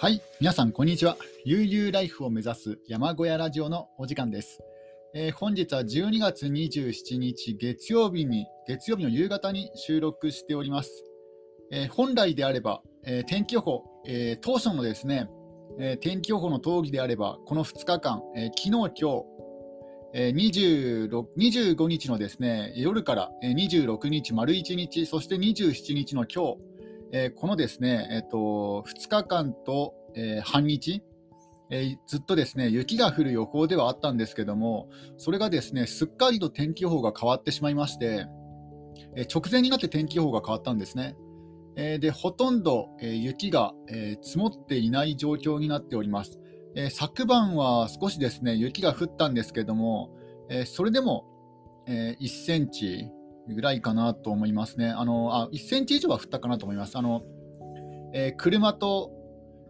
はい、皆さん、こんにちは。悠々ライフを目指す山小屋ラジオのお時間です。えー本日は12月27日月曜日に、月曜日の夕方に収録しております。えー本来であれば、えー天気予報、えー当初のですね、えー天気予報の通りであれば、この2日間、えー昨日、今日、えー26 25日のですね夜からえ26日、丸1日、そして27日の今日、えーこのですね、えっと2日間と、えー半日、えーずっとですね雪が降る予報ではあったんですけども、それがですねすっかりと天気予報が変わってしまいまして、えー直前になって天気予報が変わったんですね。えーでほとんど、えー雪が、えー積もっていない状況になっております。えー昨晩は少しですね雪が降ったんですけども、えーそれでも、えー1センチぐらいかなと思いますね。あのあ1センチ以上は降ったかなと思います。あのえー車と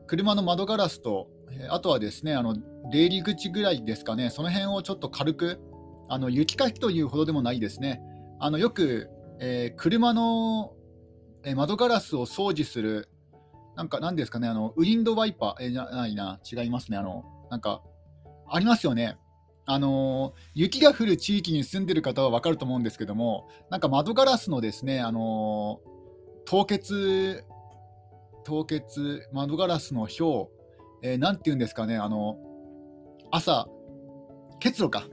車の窓ガラスと、えーあとはですねあの出入り口ぐらいですかね、その辺をちょっと軽く、あの雪かきというほどでもないですね。あのよく、えー車の、えー窓ガラスを掃除する、なんか、なんですかね、あのウィンドワイパー、えーじゃないな、違いますね、あのなんか、ありますよね。あの雪が降る地域に住んでる方は分かると思うんですけども、なんか窓ガラスのですね、あの凍結、凍結、窓ガラスの氷、えーなんていうんですかね、あの朝、結露か、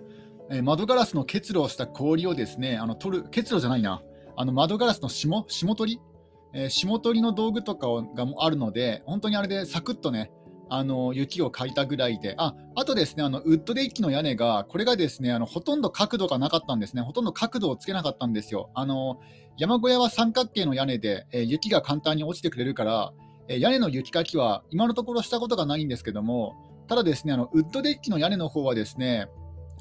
えー窓ガラスの結露をした氷をですね、あの取る、結露じゃないな、あの窓ガラスの霜、霜取り、えー霜取りの道具とかがあるので、本当にあれでサクッとね、あの雪をかいたぐらいで、ああとですね、あのウッドデッキの屋根が、これがですねあのほとんど角度がなかったんですね、ほとんど角度をつけなかったんですよ。あの山小屋は三角形の屋根で、えー雪が簡単に落ちてくれるから、えー屋根の雪かきは今のところしたことがないんですけども、ただですね、あのウッドデッキの屋根の方はですね、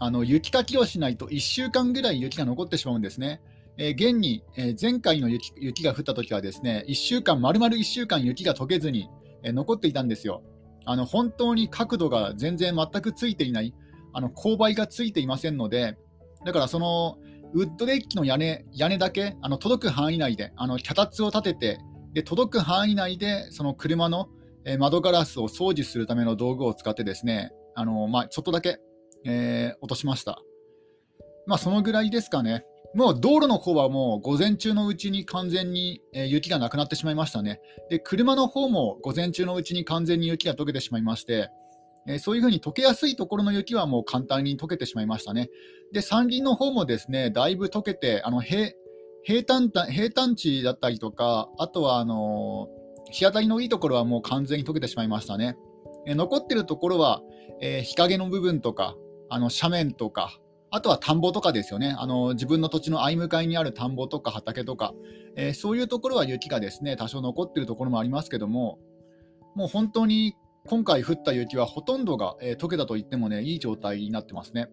あの雪かきをしないと1週間ぐらい雪が残ってしまうんですね。えー現に、えー前回の雪雪が降った時はですね、1週間、丸々1週間雪が溶けずに、えー残っていたんですよ。あの本当に角度が全然全くついていない、あの勾配がついていませんので、だからそのウッドデッキの屋根屋根だけあの届く範囲内で、あの脚立を立ててで、届く範囲内でその車の窓ガラスを掃除するための道具を使ってですね、あのまあ、ちょっとだけ、えー落としました。まあ、そのぐらいですかね。もう道路の方はもう午前中のうちに完全に、雪がなくなってしまいましたね。で、車の方も午前中のうちに完全に雪が溶けてしまいまして、えそういうふうに溶けやすいところの雪はもう簡単に溶けてしまいましたね。で、山林の方もですね、だいぶ溶けて、あの平平坦平坦地だったりとか、あとはあの日当たりのいいところはもう完全に溶けてしまいましたね。え残ってるところは、え日陰の部分とか、あの斜面とか、あとは田んぼとかですよね、あの自分の土地の相向かいにある田んぼとか畑とか、えーそういうところは雪がですね多少残ってるところもありますけども、もう本当に今回降った雪はほとんどが、えー溶けたと言ってもね、いい状態になってますね。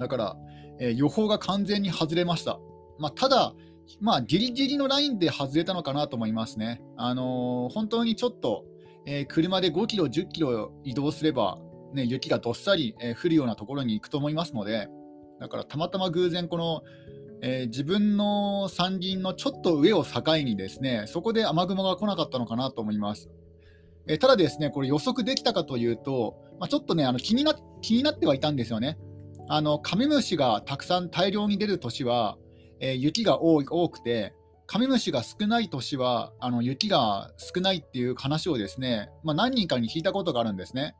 だから、えー予報が完全に外れました。まあ、ただ、まあ、ギリギリのラインで外れたのかなと思いますね。あのー本当にちょっと、えー車で5キロ、10キロ移動すれば、ね、雪がどっさり、え降るようなところに行くと思いますので、だからたまたま偶然、この、えー自分の山林のちょっと上を境にですね、そこで雨雲が来なかったのかなと思います。えーただですね、これ予測できたかというと、まあ、ちょっとね、あの気にな気になってはいたんですよね。あのカメムシがたくさん大量に出る年は、えー雪が多い多くて、カメムシが少ない年はあの雪が少ないっていう話をですね、まあ、何人かに聞いたことがあるんですね。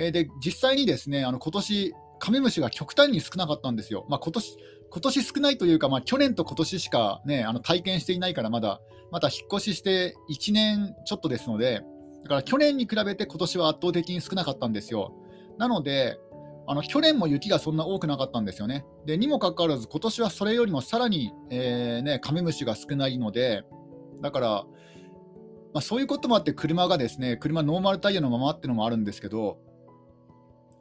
えで実際にですね、あの今年カメムシが極端に少なかったんですよ。まあ、今年今年少ないというか、まあ、去年と今年しか、ね、あの体験していないから、まだまだ引っ越しして1年ちょっとですので、だから去年に比べて今年は圧倒的に少なかったんですよ。なので、あの去年も雪がそんな多くなかったんですよね。でにもかかわらず、今年はそれよりもさらに、えーね、カメムシが少ないので、だから、まあ、そういうこともあって、車がですね、車ノーマルタイヤのままっていうのもあるんですけど、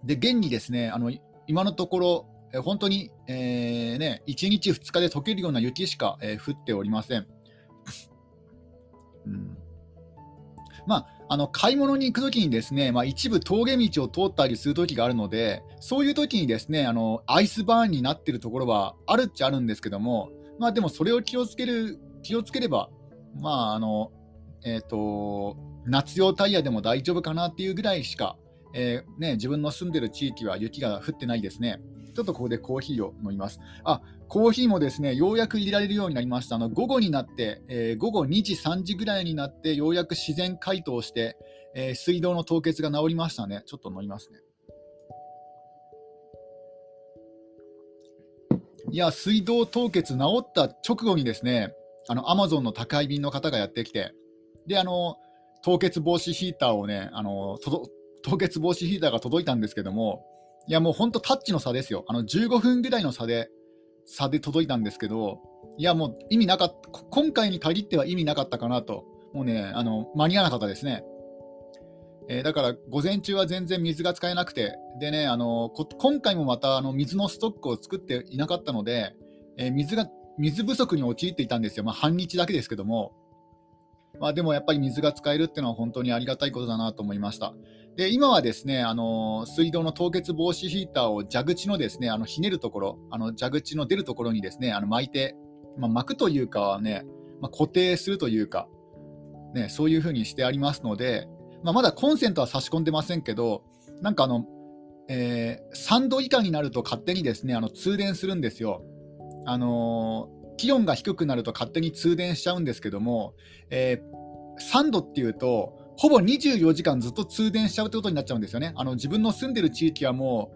で現にですね、あの今のところ、え本当に、えーね、1日、2日で溶けるような雪しか、えー降っておりません。うんまあ、あの買い物に行くときにですね、まあ、一部峠道を通ったりするときがあるので、そういうときにですねあのアイスバーンになっているところはあるっちゃあるんですけども、まあ、でもそれを気をつける気をつければ、まああのえーと夏用タイヤでも大丈夫かなっていうぐらいしか、えー、ね、自分の住んでる地域は雪が降ってないですね。ちょっとここでコーヒーを飲みます。あ、コーヒーもですね、ようやく入れられるようになりました。あの午後になって、えー、午後2時、3時ぐらいになって、ようやく自然解凍して、えー、水道の凍結が治りましたね。ちょっと飲みますね。いや、水道凍結治った直後にですね、あの、アマゾンの宅配便の方がやってきて、で、あの、凍結防止ヒーターをね、あの、凍結防止ヒーターが届いたんですけども、いや、もう本当タッチの差ですよ。あの、15分ぐらいの差で、差で届いたんですけど、いや、もう意味なかった、今回に限っては意味なかったかなと、もうね、あの、間に合わなかったですね。えー、だから午前中は全然水が使えなくて、でね、あの今回もまたあの水のストックを作っていなかったので、えー、水が水不足に陥っていたんですよ、まあ、半日だけですけども、まあ、でもやっぱり水が使えるっていうのは本当にありがたいことだなと思いました。で今はですねあの水道の凍結防止ヒーターを蛇口のですねあのひねるところ、あの蛇口の出るところにですねあの巻いて、まあ、巻くというかね、まあ、固定するというか、ね、そういうふうにしてありますので、まあ、まだコンセントは差し込んでませんけど、なんかあの、えー、3度以下になると勝手にですねあの通電するんですよ。あのー、気温が低くなると勝手に通電しちゃうんですけども、えー、3度っていうと、ほぼ24時間ずっと通電しちゃうってことになっちゃうんですよね。あの自分の住んでる地域はも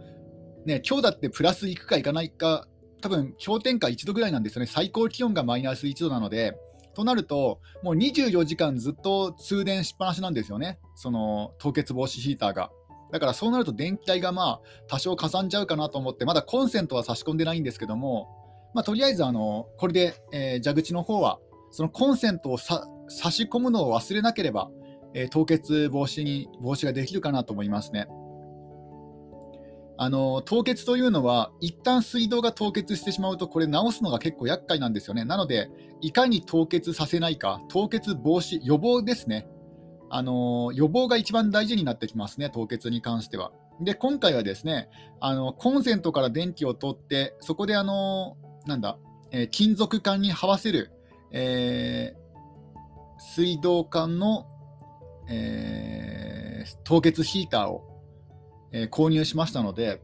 う、ね、今日だってプラスいくかいかないか、多分氷点下1度ぐらいなんですよね。最高気温がマイナス1度なので、となると、もう24時間ずっと通電しっぱなしなんですよね、その凍結防止ヒーターが。だからそうなると電気代がまあ多少かさんじゃうかなと思って、まだコンセントは差し込んでないんですけども、まあ、とりあえずあのこれで、えー、蛇口の方は、そのコンセントを差し込むのを忘れなければ、えー、凍結防止に防止ができるかなと思いますね。あの凍結というのは、一旦水道が凍結してしまうと、これ直すのが結構厄介なんですよね。なので、いかに凍結させないか、凍結防止、予防ですね。あの予防が一番大事になってきますね、凍結に関しては。で、今回はですね、あのコンセントから電気を取って、そこであのなんだ、えー、金属管に這わせる、えー、水道管の、えー、凍結ヒーターをえー、購入しましたので、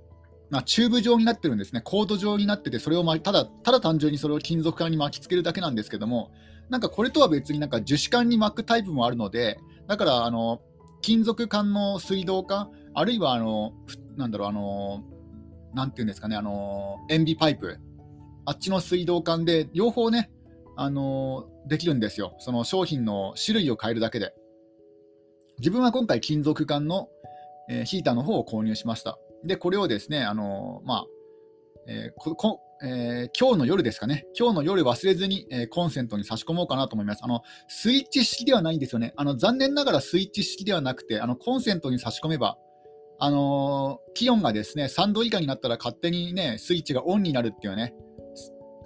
まあ、チューブ状になってるんですね、コード状になってて、それを、ま、ただただ単純にそれを金属管に巻きつけるだけなんですけども、なんかこれとは別になんか樹脂管に巻くタイプもあるので、だからあの金属管の水道管、あるいはあのなんだろう、あのなんていうんですかね、あの塩ビパイプ、あっちの水道管で両方ね、あのできるんですよ、その商品の種類を変えるだけで。自分は今回、金属管のえー、ヒーターの方を購入しました。で、これをですね、あのー、まあ、えー、こえー、今日の夜ですかね、今日の夜忘れずに、えー、コンセントに差し込もうかなと思います。あのスイッチ式ではないんですよね。あの残念ながらスイッチ式ではなくて、あのコンセントに差し込めば、あのー、気温がですね3度以下になったら勝手にねスイッチがオンになるっていうね、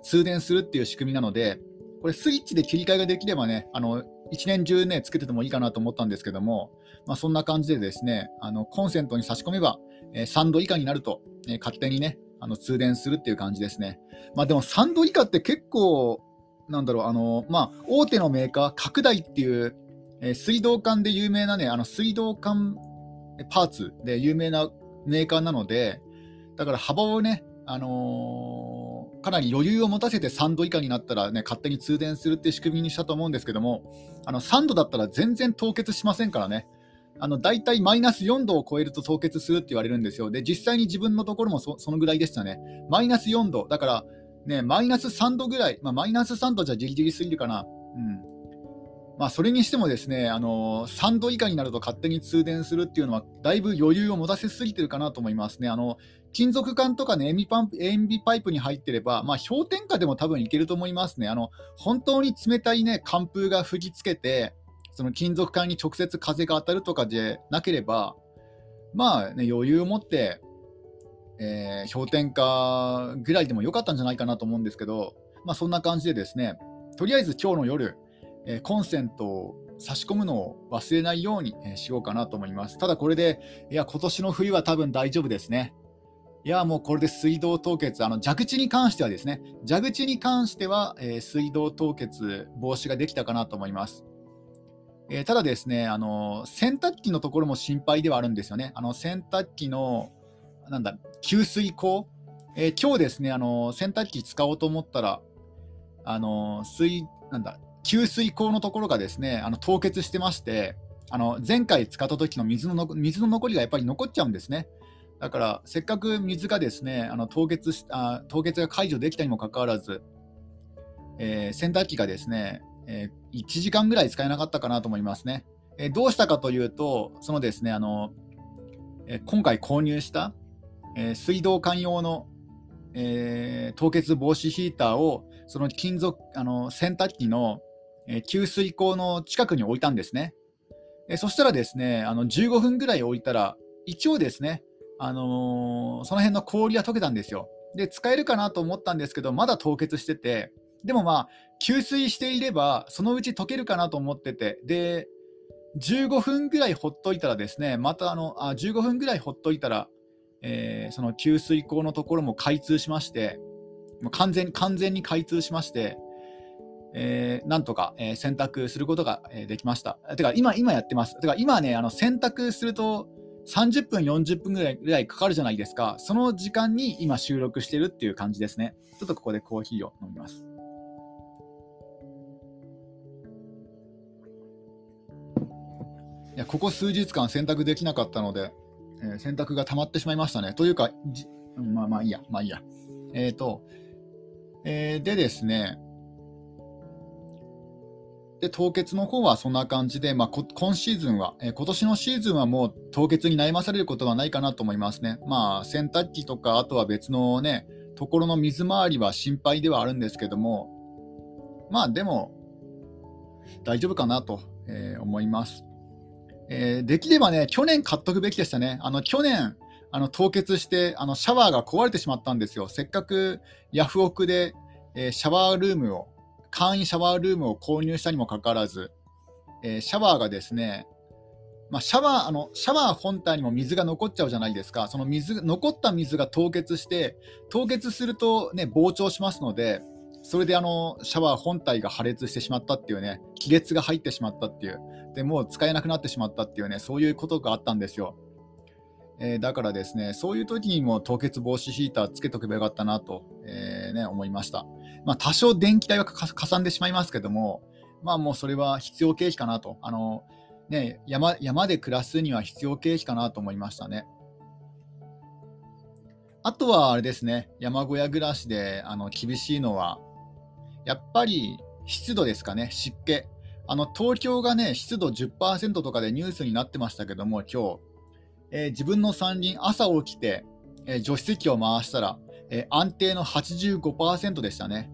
通電するっていう仕組みなので、これスイッチで切り替えができればね、あの一年中ね、つけててもいいかなと思ったんですけども、まあ、そんな感じでですね、あのコンセントに差し込めば、え、3度以下になると、え、勝手にね、あの通電するっていう感じですね。まあ、でも3度以下って結構、なんだろう、あのまあ、大手のメーカー、拡大っていう、え、水道管で有名なね、あの水道管パーツで有名なメーカーなので、だから幅をね、あのー、かなり余裕を持たせて3度以下になったら、ね、勝手に通電するって仕組みにしたと思うんですけども、あの3度だったら全然凍結しませんからね。あの大体マイナス4度を超えると凍結するって言われるんですよ。で、実際に自分のところもそのぐらいでしたね。マイナス4度。だから、ね、マイナス3度ぐらい、まあ、マイナス3度じゃギリギリすぎるかな。うん。まあ、それにしてもですね、あの3度以下になると勝手に通電するっていうのは、だいぶ余裕を持たせすぎてるかなと思いますね。あの金属管とかね、塩ビパ塩ビパイプに入ってれば、まあ、氷点下でも多分いけると思いますね。あの本当に冷たいね、寒風が吹きつけて、その金属管に直接風が当たるとかでなければ、まあね、余裕を持って、えー、氷点下ぐらいでもよかったんじゃないかなと思うんですけど、まあ、そんな感じでですね、とりあえず今日の夜、え、コンセントを差し込むのを忘れないように、しようかなと思います。ただこれで、いや、今年の冬は多分大丈夫ですね。いや、もうこれで水道凍結、あの蛇口に関してはですね、蛇口に関しては、えー、水道凍結防止ができたかなと思います。えー、ただですね、あの洗濯機のところも心配ではあるんですよね。あの洗濯機のなんだ給水口、えー、今日ですね、あの洗濯機使おうと思ったら、あの水なんだ給水口のところがですねあの凍結してまして、あの前回使った時の水の水の残りがやっぱり残っちゃうんですね。だからせっかく水がですねあの凍結しあ凍結が解除できたにもかかわらず、えー、洗濯機がですね、えー、1時間ぐらい使えなかったかなと思いますね。えー、どうしたかというと、そのですねあの、え今回購入した、え水道管用の、え凍結防止ヒーターをその金属あの洗濯機の、え給水口の近くに置いたんですね。えそしたらですねあの15分ぐらい置いたら一応ですねあのー、その辺の氷は溶けたんですよ。で、使えるかなと思ったんですけど、まだ凍結してて、でもまあ、給水していれば、そのうち溶けるかなと思ってて、で、15分ぐらいほっといたらですね、またあの、あ15分ぐらいほっといたら、えー、その給水口のところも開通しまして、もう完全完全に開通しまして、えー、なんとか、えー、洗濯することが、えー、できました。てか、今、今やってます。てか、今ね、あの洗濯すると、30分、40分ぐらいぐらいかかるじゃないですか。その時間に今収録してるっていう感じですね。ちょっとここでコーヒーを飲みます。いやここ数日間洗濯できなかったので、えー、洗濯が溜まってしまいましたね。というか、まあまあいいや、まあいいや。えっ、ー、と、えー、でですね、で凍結の方はそんな感じで、まあ、今シーズンは、えー、今年のシーズンはもう凍結に悩まされることはないかなと思いますね。まあ、洗濯機とか、あとは別のね、ところの水回りは心配ではあるんですけども、まあでも、大丈夫かなと、えー、思います。えー、できればね、去年買っとくべきでしたね。あの去年、あの凍結してあのシャワーが壊れてしまったんですよ。せっかくヤフオクで、えー、シャワールームを簡易シャワールームを購入したにもかかわらず、えー、シャワーがですね、まあ、シャワーあのシャワー本体にも水が残っちゃうじゃないですか、その水残った水が凍結して、凍結すると、ね、膨張しますので、それであのシャワー本体が破裂してしまったっていうね、亀裂が入ってしまったっていう、でもう使えなくなってしまったっていうね、そういうことがあったんですよ。えー、だからですね、そういう時にも凍結防止ヒーターつけとけばよかったなと、えー、ね、思いました。まあ、多少電気代はかさんでしまいますけども、まあもうそれは必要経費かなと。あのね、山山で暮らすには必要経費かなと思いましたね。あとはあれですね、山小屋暮らしであの厳しいのは、やっぱり湿度ですかね、湿気。あの東京がね、湿度10%とかでニュースになってましたけども、今日、えー、自分の山林、朝起きて、えー、除湿機を回したら、え、安定の85%でしたね。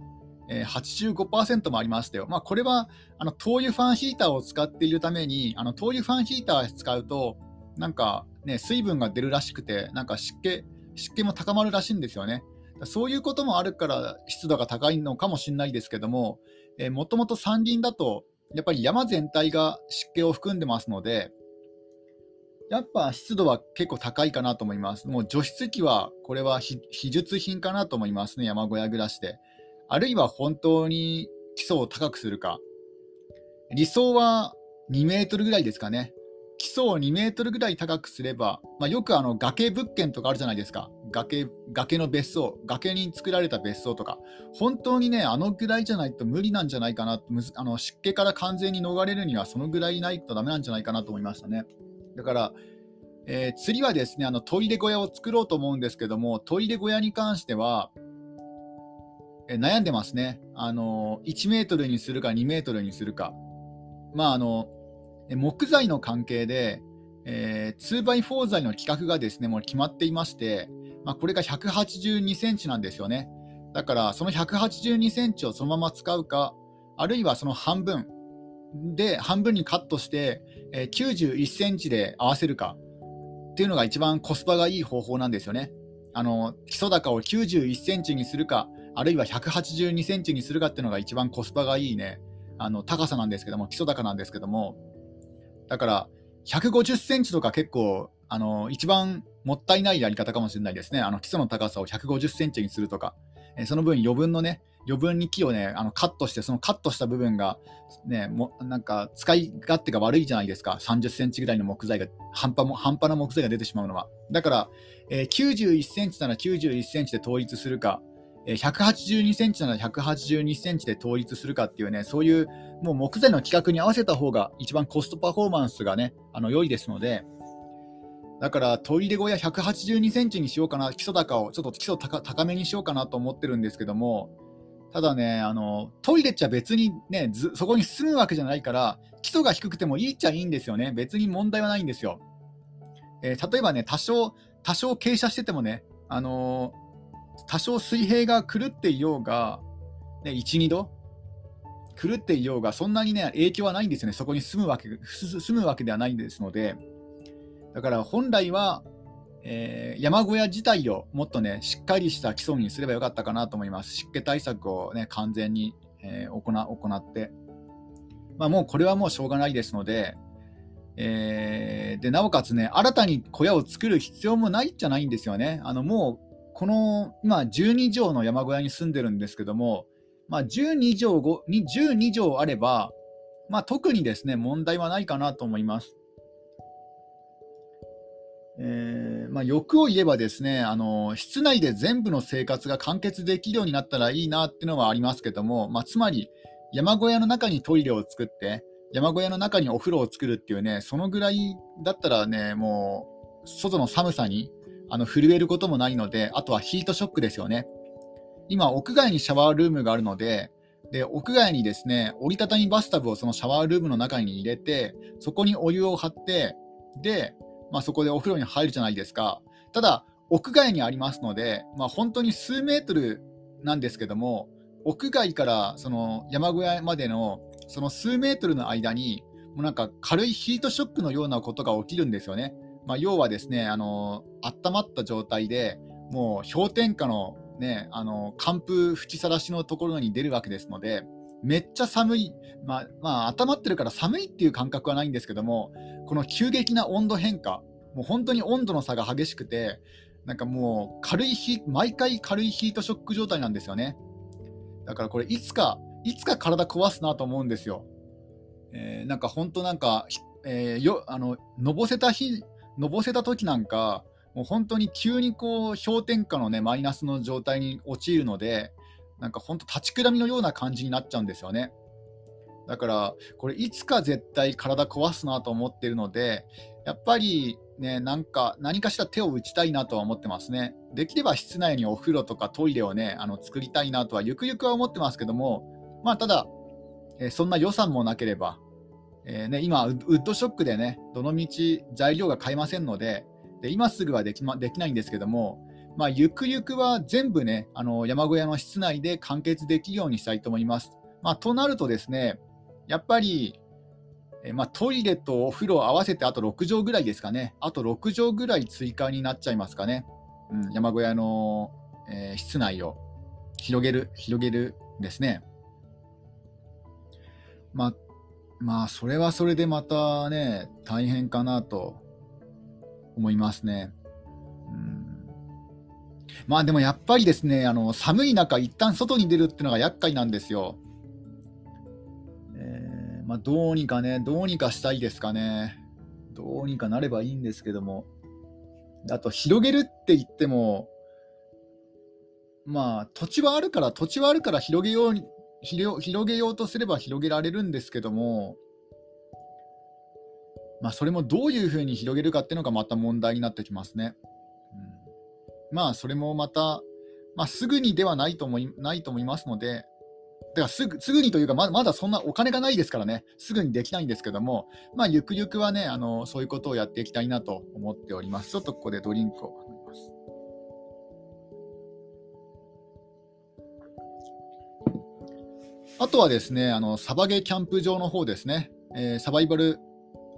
え、85%もありましたよ。まあ、これはあの灯油ファンヒーターを使っているために、あの灯油ファンヒーター使うと、なんか、ね、水分が出るらしくて、なんか湿気湿気も高まるらしいんですよね。そういうこともあるから湿度が高いのかもしれないですけども、もともと山林だと、やっぱり山全体が湿気を含んでますので、やっぱ湿度は結構高いかなと思います。もう除湿機は、これは非術品かなと思いますね、山小屋暮らしで。あるいは本当に基礎を高くするか。理想は2メートルぐらいですかね。基礎を2メートルぐらい高くすれば、まあ、よくあの崖物件とかあるじゃないですか崖。崖の別荘、崖に作られた別荘とか。本当にね、あのぐらいじゃないと無理なんじゃないかな。あの湿気から完全に逃れるにはそのぐらいないとダメなんじゃないかなと思いましたね。だから、えー、次はですねあのトイレ小屋を作ろうと思うんですけども、トイレ小屋に関しては、えー、悩んでますね。あの1メートルにするか2メートルにするか。まああの木材の関係で、えー、2x4 材の規格がですねもう決まっていまして、まあ、これが182センチなんですよね。だからその182センチをそのまま使うか、あるいはその半分で半分にカットして、え、91センチで合わせるかっていうのが一番コスパがいい方法なんですよね。あの基礎高を91センチにするか、あるいは182センチにするかっていうのが一番コスパがいいね、あの高さなんですけども、基礎高なんですけども、だから150センチとか結構、あの一番もったいないやり方かもしれないですね。あの基礎の高さを150センチにするとか、その分余分のね、余分に木をね、あのカットして、そのカットした部分が、ね、もなんか使い勝手が悪いじゃないですか、30センチぐらいの木材が、半端も半端な木材が出てしまうのは。だから、えー、91センチなら91センチで統一するか、え、182センチなら182センチで統一するかっていうね、そういうもう木材の規格に合わせた方が一番コストパフォーマンスがね、あの良いですので、だからトイレ小屋182センチにしようかな、基礎高をちょっと基礎高めにしようかなと思ってるんですけども、ただね、あのトイレっちゃ別にねそこに住むわけじゃないから、基礎が低くてもいいっちゃいいんですよね。別に問題はないんですよ。えー、例えばね、多少、多少傾斜しててもね、あのー、多少水平が狂っていようが、ね、1、2度狂っていようが、そんなにね、影響はないんですよね。そこに住むわけ住むわけではないんですので、だから本来は、えー、山小屋自体をもっとね、しっかりした基礎にすればよかったかなと思います。湿気対策をね、完全に、えー、行行って。まあ、もうこれはもうしょうがないですので、えー、でなおかつね、新たに小屋を作る必要もないじゃないんですよね。あのもうこの今、12畳の山小屋に住んでるんですけども、まあ、12, 畳12畳あれば、まあ、特にですね問題はないかなと思います。えー、まあ、欲を言えばですねあの室内で全部の生活が完結できるようになったらいいなっていうのはありますけども、まあ、つまり山小屋の中にトイレを作って山小屋の中にお風呂を作るっていうねそのぐらいだったらねもう外の寒さにあの震えることもないのであとはヒートショックですよね。今屋外にシャワールームがあるのでで屋外にですね折りたたみバスタブをそのシャワールームの中に入れてそこにお湯を張ってでまあ、そこでお風呂に入るじゃないですか。ただ、屋外にありますので、まあ、本当に数メートルなんですけども、屋外からその山小屋までのその数メートルの間に、もうなんか軽いヒートショックのようなことが起きるんですよね。まあ、要はですね、あの温まった状態でもう氷点下の,、ね、あの寒風吹きさらしのところに出るわけですので、めっちゃ寒い、まあ、まあ、温まってるから寒いっていう感覚はないんですけども、この急激な温度変化、もう本当に温度の差が激しくて、なんかもう軽いヒ毎回軽いヒートショック状態なんですよね。だからこれ、いつか、いつか体壊すなと思うんですよ。えー、なんか本当なんか、えー、よあののぼせた日、のぼせた時なんか、もう本当に急にこう氷点下のねマイナスの状態に陥るので、なんか本当立ちくらみのような感じになっちゃうんですよね。だからこれいつか絶対体壊すなと思ってるのでやっぱりねなんか何かしら手を打ちたいなとは思ってますね。できれば室内にお風呂とかトイレをねあの作りたいなとはゆくゆくは思ってますけどもまあただ、え、そんな予算もなければ、えー、ね、今ウッドショックでねどのみち材料が買えませんのでで今すぐはでき,、ま、できないんですけどもまあ、ゆくゆくは全部ね、あの山小屋の室内で完結できるようにしたいと思います。まあ、となるとですね、やっぱり、えまあ、トイレとお風呂合わせてあと6畳ぐらいですかね、あと6畳ぐらい追加になっちゃいますかね、うん、山小屋の、えー、室内を広げる、広げるですね。まあ、まあ、それはそれでまたね、大変かなと思いますね。まあでもやっぱりですね、あの寒い中、一旦外に出るっていうのが厄介なんですよ。まあ、どうにかね、どうにかしたいですかね。どうにかなればいいんですけども。あと、広げるって言っても、まあ、土地はあるから、土地はあるから広げように、広げようとすれば広げられるんですけども、まあ、それもどういうふうに広げるかっていうのがまた問題になってきますね。うんまあ、それもまた、まあ、すぐにではないと思いないと思いますので、だからすぐすぐにというかま、まだそんなお金がないですからね、すぐにできないんですけども、まあ、ゆくゆくはねあの、そういうことをやっていきたいなと思っております。ちょっとここでドリンクを飲みます。あとはですね、あのサバゲーキャンプ場の方ですね、えー、サバイバル、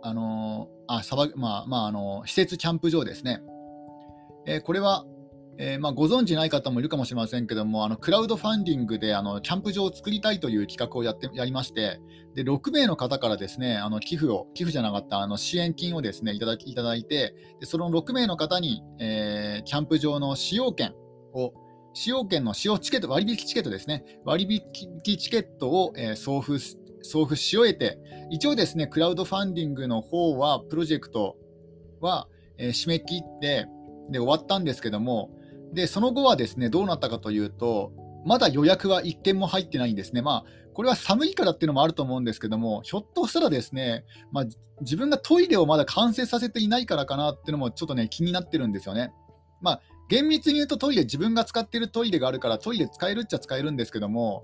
あのあサバまあまあ、あの施設キャンプ場ですね。えー、これはえー、まあ、ご存知ない方もいるかもしれませんけども、あのクラウドファンディングであのキャンプ場を作りたいという企画をやってやりまして、で6名の方からですねあの寄付を、寄付じゃなかったあの支援金をですねいただきいただいてで、その6名の方に、えー、キャンプ場の使用権を、使用券の使用チケット、割引チケットですね。割引チケットを、えー、送付送付し終えて、一応ですね、クラウドファンディングの方は、プロジェクトは、え、締め切って、で、終わったんですけども、で、その後はですね、どうなったかというと、まだ予約は1件も入ってないんですね。まあ、これは寒いからっていうのもあると思うんですけども、ひょっとしたらですね、まあ、自分がトイレをまだ完成させていないからかなっていうのもちょっとね、気になってるんですよね。まあ、厳密に言うとトイレ、自分が使っているトイレがあるから、トイレ使えるっちゃ使えるんですけども、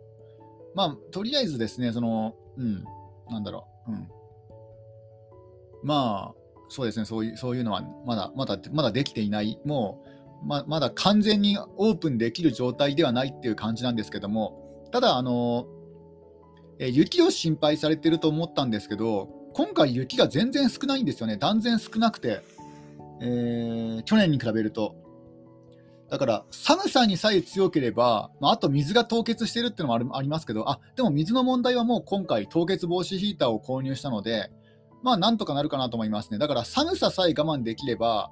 まあ、とりあえずですね、その、うん、なんだろう、うん。まあ、そうですね、そういうそういうのはまだまだまだできていない、もうままだ完全にオープンできる状態ではないっていう感じなんですけども、ただ、あのえ雪を心配されてると思ったんですけど、今回、雪が全然少ないんですよね、断然少なくて、えー、去年に比べると。だから寒さにさえ強ければ、まあ、あと水が凍結してるっていうのもありますけど、あでも水の問題はもう今回、凍結防止ヒーターを購入したので、まあなんとかなるかなと思いますね。だから寒ささえ我慢できれば、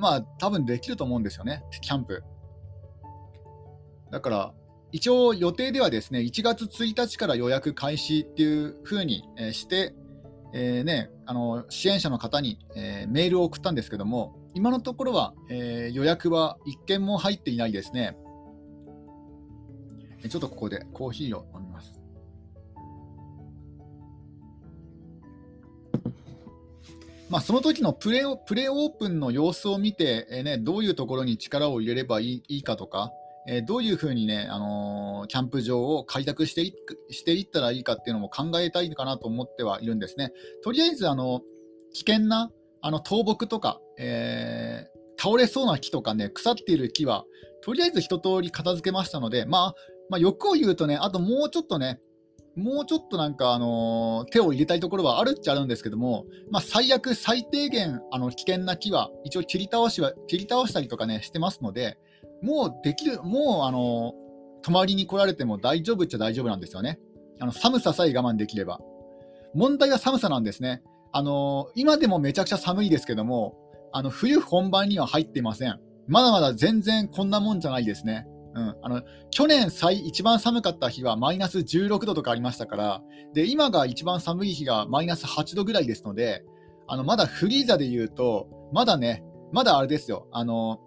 まあ多分できると思うんですよね、キャンプ。だから、一応予定ではですね、1月1日から予約開始っていう風にして、えーね、あの支援者の方に、えー、メールを送ったんですけども、今のところは、えー、予約は1件も入っていないですね。ちょっとここでコーヒーを飲みます。まあ、その時のプレプレオープンの様子を見て、えーね、どういうところに力を入れればいいいいかとか、えー、どういうふうにね、あのー、キャンプ場を開拓していしていったらいいかっていうのも考えたいかなと思ってはいるんですね。とりあえず、あの危険なあの倒木とか、えー、倒れそうな木とかね、腐っている木は、とりあえず一通り片付けましたので、まあ、まあ、欲を言うとね、あともうちょっとね、もうちょっとなんか、あの、手を入れたいところはあるっちゃあるんですけども、まあ、最悪、最低限、あの危険な木は一応切り倒しは切り倒したりとかね、してますので、もうできる、もう、あの、泊まりに来られても大丈夫っちゃ大丈夫なんですよね。あの寒ささえ我慢できれば。問題は寒さなんですね。あの、今でもめちゃくちゃ寒いですけども、あの冬本番には入っていません。まだまだ全然こんなもんじゃないですね。うん、あの去年最一番寒かった日はマイナス16度とかありましたからで今が一番寒い日がマイナス8度ぐらいですのであのまだフリーザで言うとまだねまだあれですよ。あの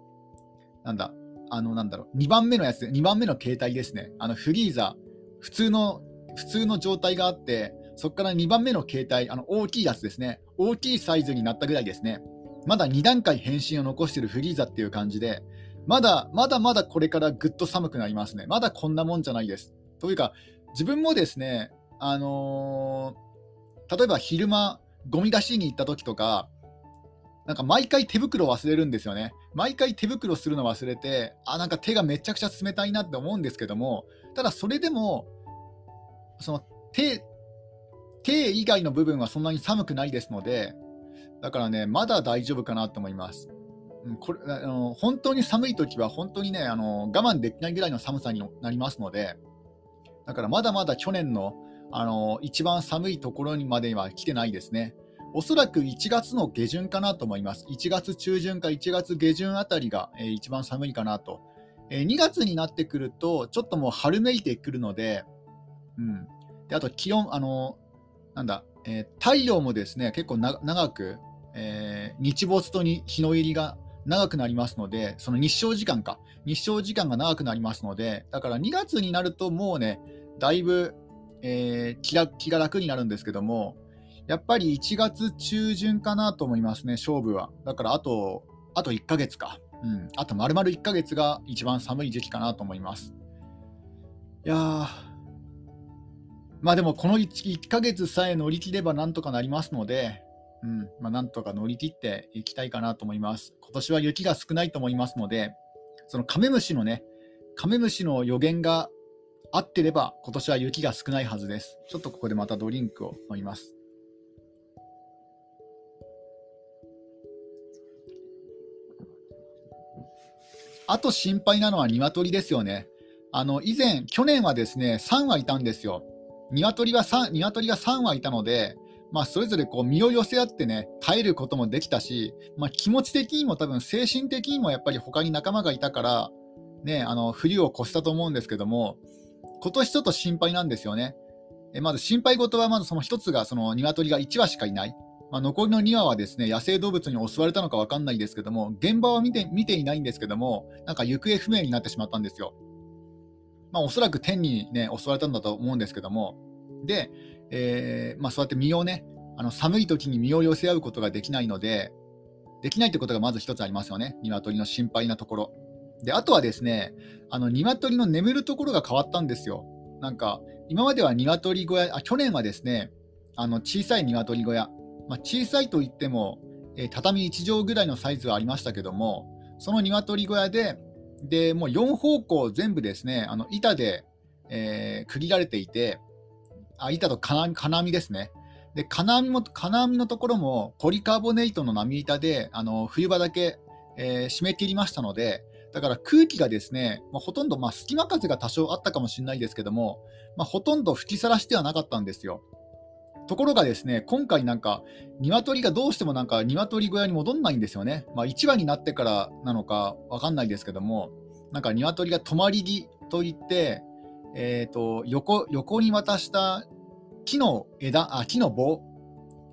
なんだあのなんだろう2番目のやつ2番目の形態ですね。あのフリーザ普通の普通の状態があってそこから2番目の形態あの大きいやつですね。大きいサイズになったぐらいですね。まだ2段階変身を残してるフリーザっていう感じでまだまだまだこれからぐっと寒くなりますね。まだこんなもんじゃないです。というか、自分もですね、あのー、例えば昼間、ゴミ出しに行った時とか、なんか毎回手袋忘れるんですよね。毎回手袋するの忘れて、あ、なんか手がめちゃくちゃ冷たいなって思うんですけども、ただそれでも、その手、手以外の部分はそんなに寒くないですので、だからね、まだ大丈夫かなと思います。これあの本当に寒い時は本当にねあの我慢できないぐらいの寒さになりますのでだからまだまだ去年のあの一番寒いところにまでは来てないですね。おそらく1月の下旬かなと思います。1月中旬か1月下旬あたりが、えー、一番寒いかなと。えー、2月になってくると、ちょっともう春めいてくるので、うん、であと気温、あのなんだ、えー、太陽もですね結構長く、え日没とに日の入りが長くなりますので、その日照時間か、日照時間が長くなりますので、だから2月になるともうね、だいぶ、えー、気が気が楽になるんですけども、やっぱり1月中旬かなと思いますね、勝負は。だからあと、あと1ヶ月か。うん、あと丸々1ヶ月が一番寒い時期かなと思います。いやー、まあでもこの 1, 1ヶ月さえ乗り切ればなんとかなりますので、うんまあ、なんとか乗り切っていきたいかなと思います。今年は雪が少ないと思いますので、そのカメムシのね、カメムシの予言が合ってれば、今年は雪が少ないはずです。ちょっとここでまたドリンクを飲みます。あと心配なのは鶏ですよね。あの以前、去年はですね3羽いたんですよ。鶏は 3, 鶏が3羽いたので、まあ、それぞれこう身を寄せ合ってね、耐えることもできたし、まあ、気持ち的にも多分精神的にもやっぱり他に仲間がいたから、ね、あの冬を越したと思うんですけども、今年ちょっと心配なんですよね。えまず心配事は、まずその1つが、その鶏が1羽しかいない。まあ、残りの2羽はですね野生動物に襲われたのか分かんないですけども、現場は見て見ていないんですけども、なんか行方不明になってしまったんですよ。まあ、おそらく天に、ね、襲われたんだと思うんですけども、で、えー、まあ、そうやって身をね、あの寒い時に身を寄せ合うことができないので、できないってことがまず一つありますよね、鶏の心配なところ。で、あとはですね、あの鶏の眠るところが変わったんですよ。なんか、今までは鶏小屋、あ去年はですね、あの小さい鶏小屋、まあ、小さいといっても、えー、畳1畳ぐらいのサイズはありましたけども、その鶏小屋で、でもう4方向全部ですね、あの板で、えー、区切られていて、あ板と金網ですね。で金網も金網のところもポリカーボネイトの波板であの冬場だけ、えー、締め切りましたので、だから空気がですね、まあ、ほとんど、まあ、隙間風が多少あったかもしれないですけども、まあ、ほとんど吹きさらしてはなかったんですよ。ところがですね、今回なんか、鶏がどうしてもなんか鶏小屋に戻んないんですよね。まあ、1羽になってからなのかわかんないですけども、なんか鶏が止まり木といって、えーと、横横に渡した木の枝あ、木の棒、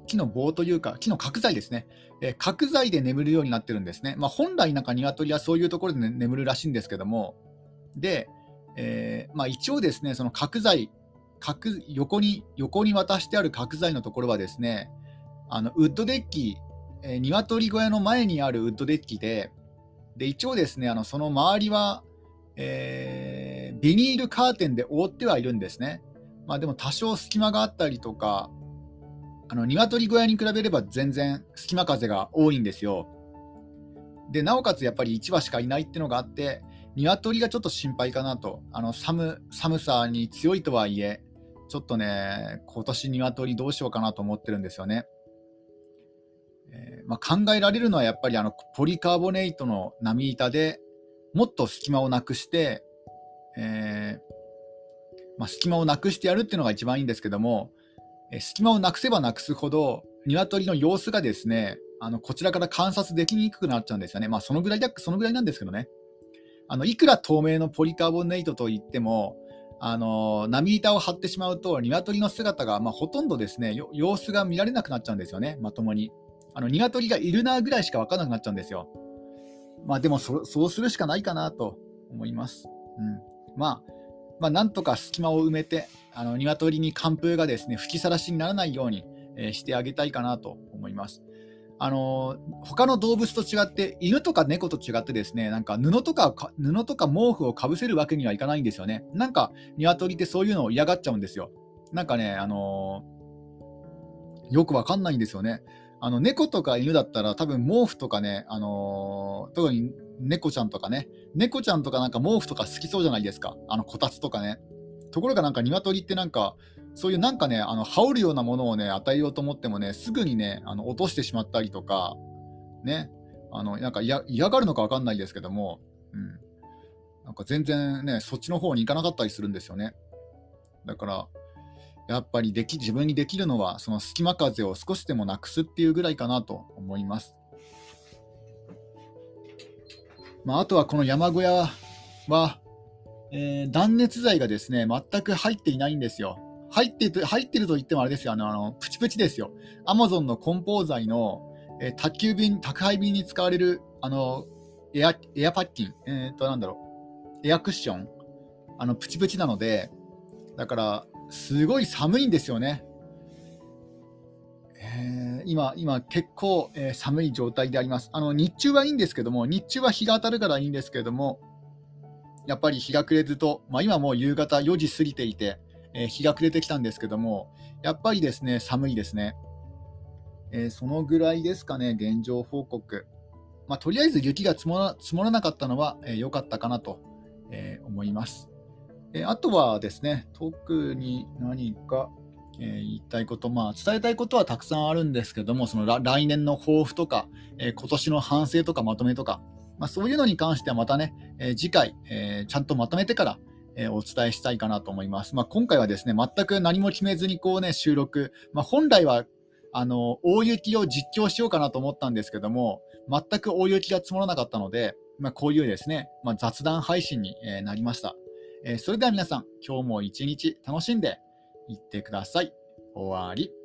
木の棒というか、木の角材ですね、えー、角材で眠るようになってるんですね。まあ、本来、なんか鶏はそういうところで、ね、眠るらしいんですけども、で、えーまあ、一応ですね、その角材角横に横に渡してある角材のところはですねあのウッドデッキ、えー、鶏小屋の前にあるウッドデッキでで一応ですねあのその周りは、えー、ビニールカーテンで覆ってはいるんですね、まあ、でも多少隙間があったりとかあの鶏小屋に比べれば全然隙間風が多いんですよ。でなおかつやっぱり1羽しかいないってのがあって鶏がちょっと心配かなと。あの寒寒さに強いとはいえちょっとね、今年鶏どうしようかなと思ってるんですよね。えー、まあ、考えられるのはやっぱりあのポリカーボネイトの波板でもっと隙間をなくして、えー、まあ、隙間をなくしてやるっていうのが一番いいんですけども、え、隙間をなくせばなくすほど鶏の様子がですねあのこちらから観察できにくくなっちゃうんですよね。まあ、そのぐらいだそのぐらいなんですけどね。あのいくら透明のポリカーボネイトといっても、あの波板を張ってしまうと、鶏の姿が、まあ、ほとんどですね、様子が見られなくなっちゃうんですよね、まともに。あの鶏がいるなぐらいしか分からなくなっちゃうんですよ。まあでも、そうするしかないかなと思います。うん。まあ、まあ、なんとか隙間を埋めて、あの鶏に寒風がですね吹きさらしにならないように、えー、してあげたいかなと思います。あの他の動物と違って犬とか猫と違ってですねなんか布とか布とか毛布をかぶせるわけにはいかないんですよね。なんか鶏ってそういうのを嫌がっちゃうんですよ。なんかねあのー、よくわかんないんですよね。あの猫とか犬だったら多分毛布とかね、あのー、特に猫ちゃんとかね。猫ちゃんとかなんか毛布とか好きそうじゃないですか。あのこたつとかね。ところがなんか鶏ってなんかそういうなんかね、あの羽織るようなものをね、与えようと思ってもね、すぐにね、あの落としてしまったりとか、ね、あのなんか嫌がるのか分かんないですけども、うん、なんか全然ね、そっちの方に行かなかったりするんですよね。だから、やっぱりでき自分にできるのは、その隙間風を少しでもなくすっていうぐらいかなと思います。まあ、あとはこの山小屋は、えー、断熱材がですね、全く入っていないんですよ。入ってる入ってると言ってもあれですよ、あの、あのプチプチですよ。アマゾンの梱包材の、えー、宅急便、宅配便に使われる、あの、エア、エアパッキン、えっ、と、なんだろう、エアクッション、あの、プチプチなので、だから、すごい寒いんですよね。えー、今、今結構、えー、寒い状態でありますあの。日中はいいんですけども、日中は日が当たるからいいんですけれども、やっぱり日が暮れずと、まあ、今もう夕方4時過ぎていて、えー、日が暮れてきたんですけども、やっぱりですね、寒いですね。え、そのぐらいですかね、現状報告。まあ、とりあえず雪が積もらなかったのは良、えー、かったかなと、え、思います。えあとはですね、特に何か、えー、言いたいこと、まあ、伝えたいことはたくさんあるんですけども、その来年の抱負とか、えー、今年の反省とかまとめとか、まあ、そういうのに関してはまたね、え次回、えちゃんとまとめてから、えお伝えしたいかなと思います。まあ、今回はですね、全く何も決めずにこうね、収録、まあ、本来はあの大雪を実況しようかなと思ったんですけども、全く大雪が積もらなかったので、まあ、こういうですね、まあ、雑談配信になりました。えそれでは皆さん、今日も一日楽しんで行ってください。終わり。